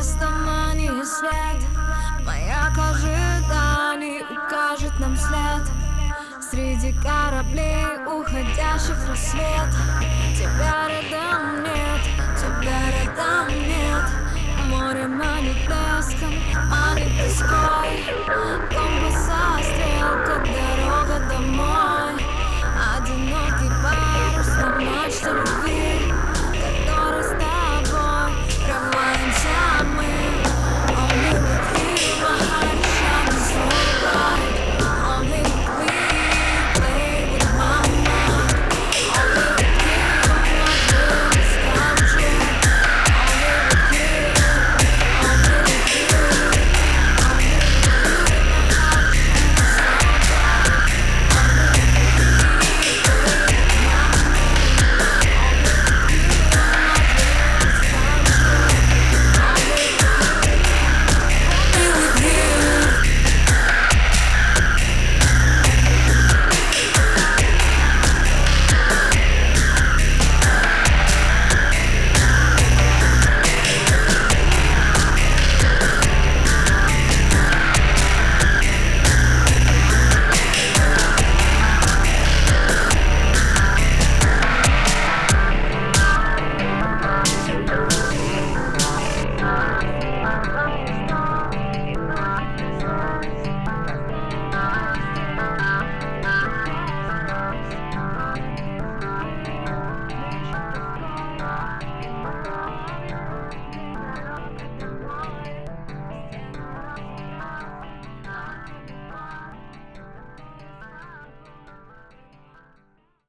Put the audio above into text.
Вместо мании след. Маяк ожиданий укажет нам след. Среди кораблей, уходящих рассвет. Тебя рядом нет, тебя рядом нет. Море манит блеском, манит тоской